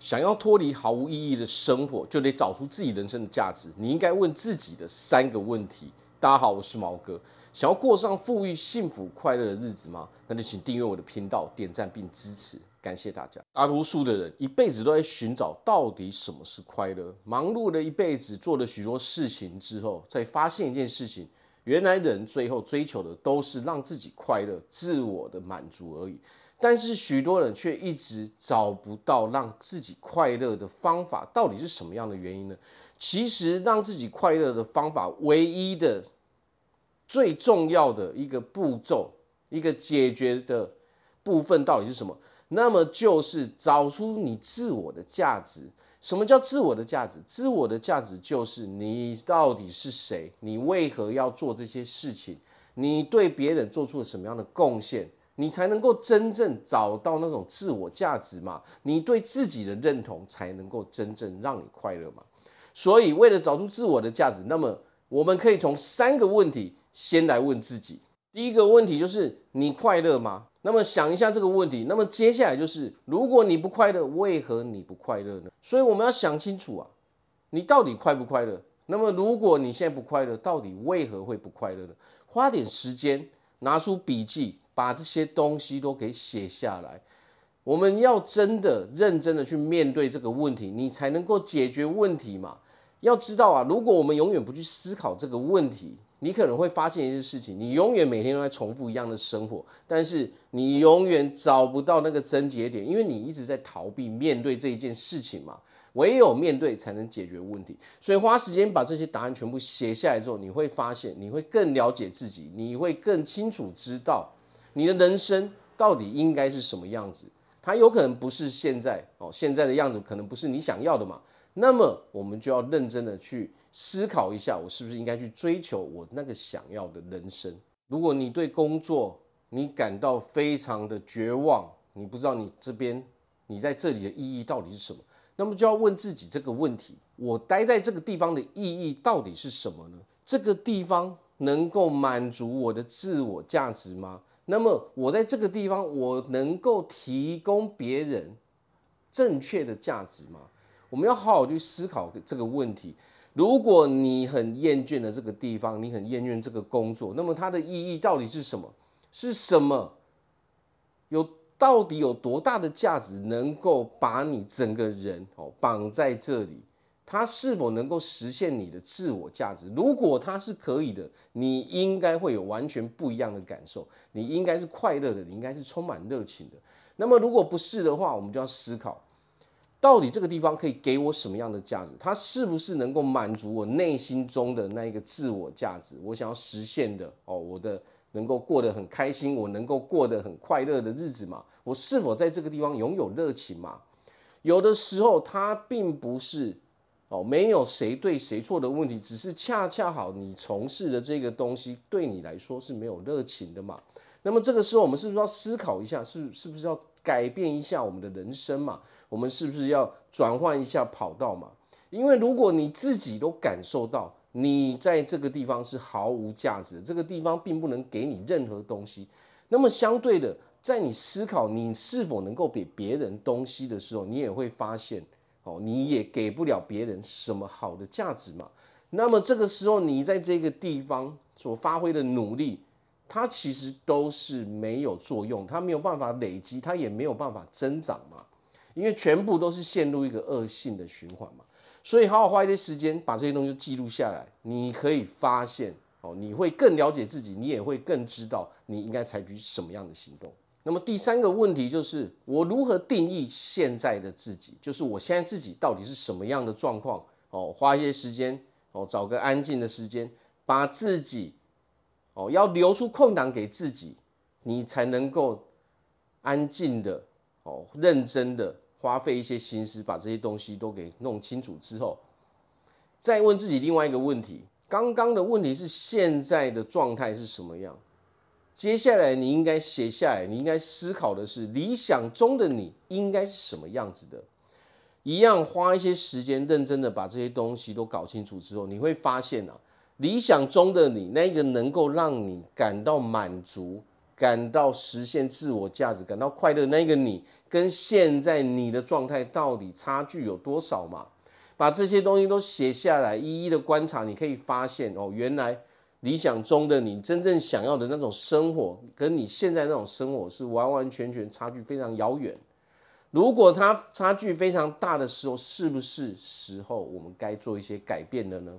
想要脱离毫无意义的生活，就得找出自己人生的价值。你应该问自己的三个问题。大家好，我是毛哥。想要过上富裕、幸福、快乐的日子吗？那就请订阅我的频道，点赞并支持，感谢大家。大多数的人一辈子都在寻找到底什么是快乐，忙碌了一辈子，做了许多事情之后，才发现一件事情：原来人最后追求的都是让自己快乐、自我的满足而已。但是许多人却一直找不到让自己快乐的方法，到底是什么样的原因呢？其实让自己快乐的方法，唯一的、最重要的一个步骤，一个解决的部分到底是什么？那么就是找出你自我的价值。什么叫自我的价值？自我的价值就是你到底是谁？你为何要做这些事情？你对别人做出了什么样的贡献？你才能够真正找到那种自我价值嘛？你对自己的认同才能够真正让你快乐嘛？所以，为了找出自我的价值，那么我们可以从三个问题先来问自己。第一个问题就是你快乐吗？那么想一下这个问题。那么接下来就是，如果你不快乐，为何你不快乐呢？所以我们要想清楚啊，你到底快不快乐？那么如果你现在不快乐，到底为何会不快乐呢？花点时间，拿出笔记。把这些东西都给写下来，我们要真的认真的去面对这个问题，你才能够解决问题嘛。要知道啊，如果我们永远不去思考这个问题，你可能会发现一件事情：你永远每天都在重复一样的生活，但是你永远找不到那个症结点，因为你一直在逃避面对这一件事情嘛。唯有面对才能解决问题，所以花时间把这些答案全部写下来之后，你会发现，你会更了解自己，你会更清楚知道。你的人生到底应该是什么样子？它有可能不是现在哦，现在的样子可能不是你想要的嘛。那么我们就要认真的去思考一下，我是不是应该去追求我那个想要的人生？如果你对工作你感到非常的绝望，你不知道你这边你在这里的意义到底是什么，那么就要问自己这个问题：我待在这个地方的意义到底是什么呢？这个地方能够满足我的自我价值吗？那么我在这个地方，我能够提供别人正确的价值吗？我们要好好去思考这个问题。如果你很厌倦了这个地方，你很厌倦这个工作，那么它的意义到底是什么？是什么？有到底有多大的价值，能够把你整个人哦绑在这里？它是否能够实现你的自我价值？如果它是可以的，你应该会有完全不一样的感受。你应该是快乐的，你应该是充满热情的。那么如果不是的话，我们就要思考，到底这个地方可以给我什么样的价值？它是不是能够满足我内心中的那一个自我价值？我想要实现的哦，我的能够过得很开心，我能够过得很快乐的日子嘛？我是否在这个地方拥有热情嘛？有的时候，它并不是。哦，没有谁对谁错的问题，只是恰恰好你从事的这个东西对你来说是没有热情的嘛。那么这个时候，我们是不是要思考一下，是是不是要改变一下我们的人生嘛？我们是不是要转换一下跑道嘛？因为如果你自己都感受到你在这个地方是毫无价值的，这个地方并不能给你任何东西，那么相对的，在你思考你是否能够给别人东西的时候，你也会发现。哦，你也给不了别人什么好的价值嘛？那么这个时候，你在这个地方所发挥的努力，它其实都是没有作用，它没有办法累积，它也没有办法增长嘛，因为全部都是陷入一个恶性的循环嘛。所以，好好花一些时间把这些东西记录下来，你可以发现，哦，你会更了解自己，你也会更知道你应该采取什么样的行动。那么第三个问题就是，我如何定义现在的自己？就是我现在自己到底是什么样的状况？哦，花一些时间，哦，找个安静的时间，把自己，哦，要留出空档给自己，你才能够安静的，哦，认真的花费一些心思，把这些东西都给弄清楚之后，再问自己另外一个问题。刚刚的问题是现在的状态是什么样？接下来你应该写下来，你应该思考的是理想中的你应该是什么样子的。一样花一些时间，认真的把这些东西都搞清楚之后，你会发现啊，理想中的你那个能够让你感到满足、感到实现自我价值、感到快乐那个你，跟现在你的状态到底差距有多少嘛？把这些东西都写下来，一一的观察，你可以发现哦，原来理想中的你真正想要的那种生活，跟你现在那种生活是完完全全差距非常遥远。如果它差距非常大的时候，是不是时候我们该做一些改变了呢？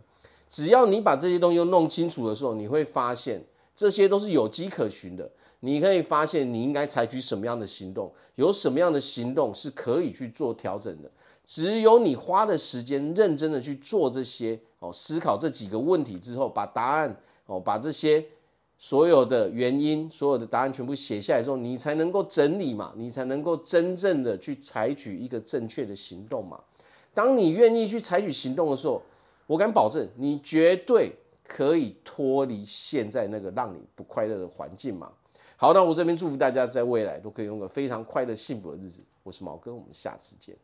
只要你把这些东西弄清楚的时候，你会发现这些都是有迹可循的。你可以发现你应该采取什么样的行动，有什么样的行动是可以去做调整的。只有你花的时间认真的去做这些哦，思考这几个问题之后，把答案哦，把这些。所有的原因，所有的答案全部写下来之后，你才能够整理嘛，你才能够真正的去采取一个正确的行动嘛。当你愿意去采取行动的时候，我敢保证，你绝对可以脱离现在那个让你不快乐的环境嘛。好，那我这边祝福大家在未来都可以用个非常快乐、幸福的日子。我是毛哥，我们下次见。